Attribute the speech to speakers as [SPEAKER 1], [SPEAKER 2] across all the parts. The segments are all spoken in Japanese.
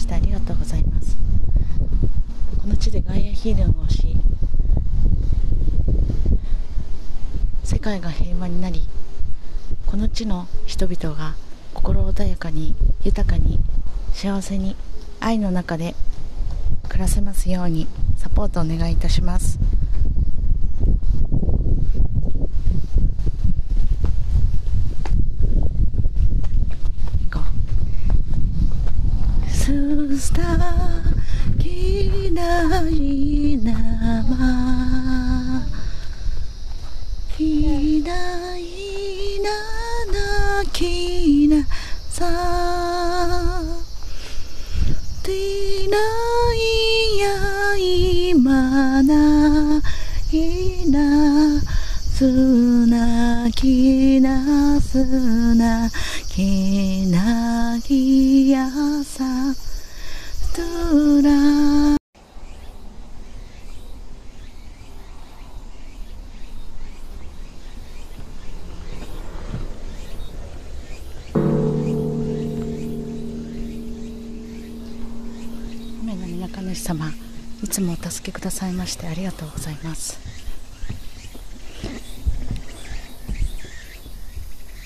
[SPEAKER 1] してありがとうございます。この地でガイアヒーリングをし世界が平和になりこの地の人々が心穏やかに豊かに幸せに愛の中で暮らせますようにサポートお願いいたします。スタきないなまきないななきなさてないや今ないなすなきなすなきなき雨の皆神主様いつもお助けくださいましてありがとうございます。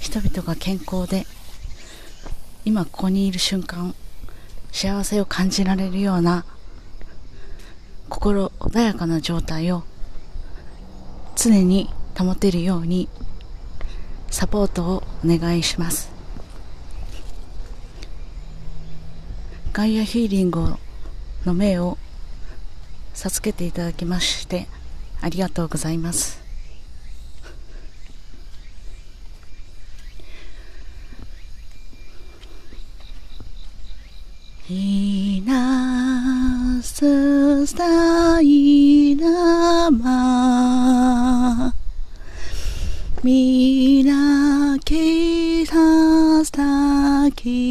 [SPEAKER 1] 人々が健康で今ここにいる瞬間幸せを感じられるような心穏やかな状態を常に保てるようにサポートをお願いします。ガイアヒーリングをの命を授けていただきましてありがとうございます。いなすさいなまみなきささき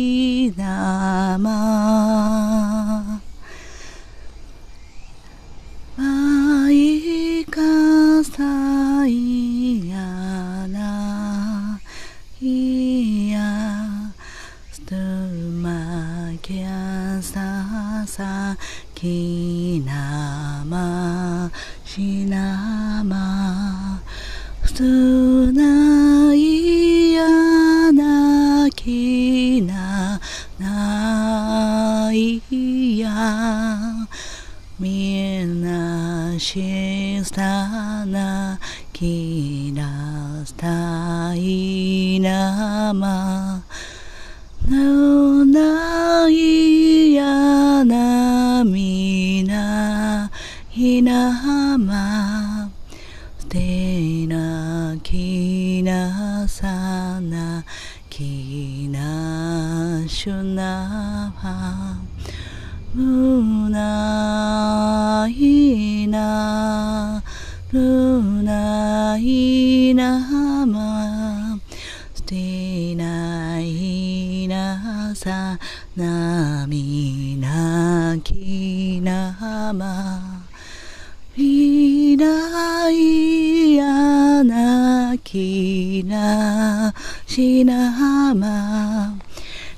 [SPEAKER 1] さきなましなはむないなるないなま捨てないなさなみなきなまいないやなきなしなま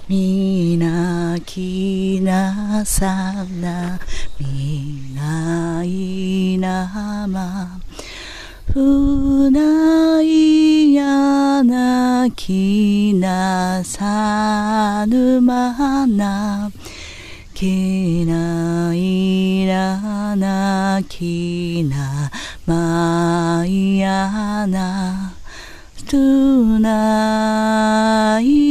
[SPEAKER 1] みなきなさなみないなまふないやなきなさぬまな。きないらなきなまいやな。とないな。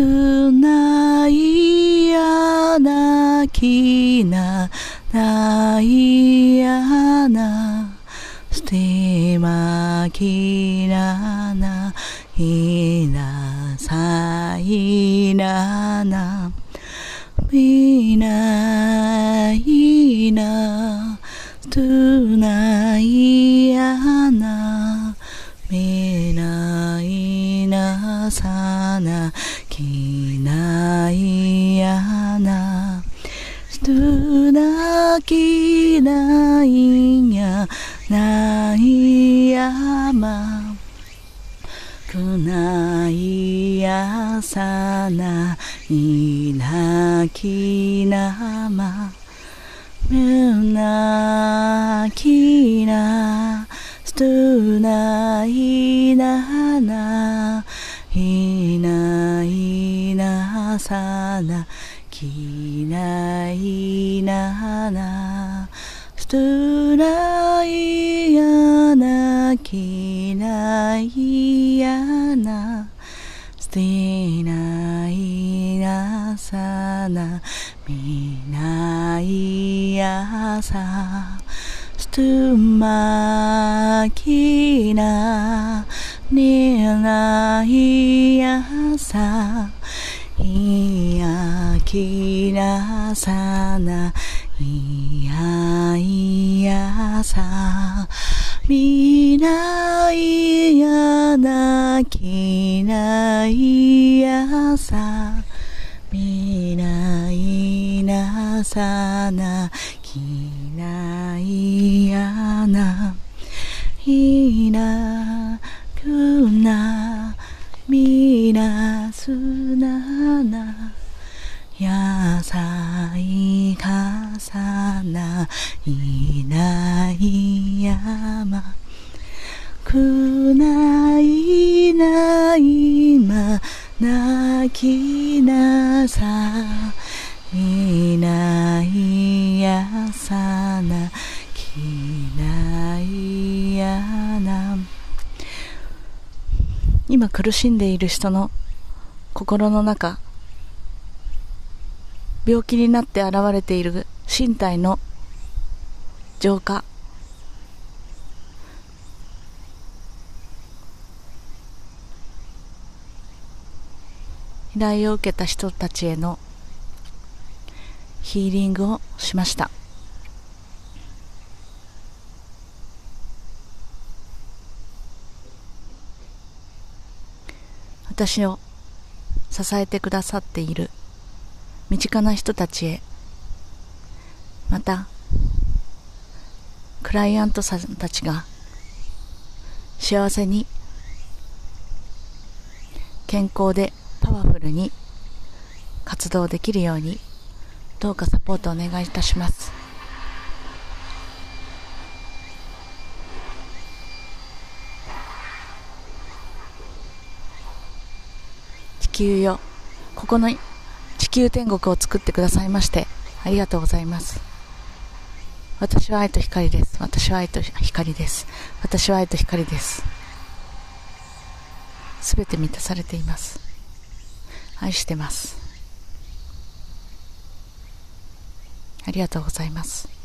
[SPEAKER 1] ないやなきなないやな。スティマキラナイラサイラナみないなトゥないやな。みないなさな。きないやな。きないや。ないやま。むないやさな。いなきな。すなさなきないななすとないやなきないやなすてないなさなみないやさすとまきなにないいやきなさないやいやさみないやなきないやさみないなさなまくないないま泣きなさいないやさなきないやな。今苦しんでいる人の心の中病気になって現れている身体の浄化依頼を受けた人たちへのヒーリングをしました。私を支えてくださっている身近な人たちへまたクライアントさんたちが幸せに健康でルに活動できるようにどうかサポートお願いいたします。地球よここの地球天国を作ってくださいましてありがとうございます。私は愛と光です。私は愛と光です。私は愛と光です。すべて満たされています。愛してます。ありがとうございます。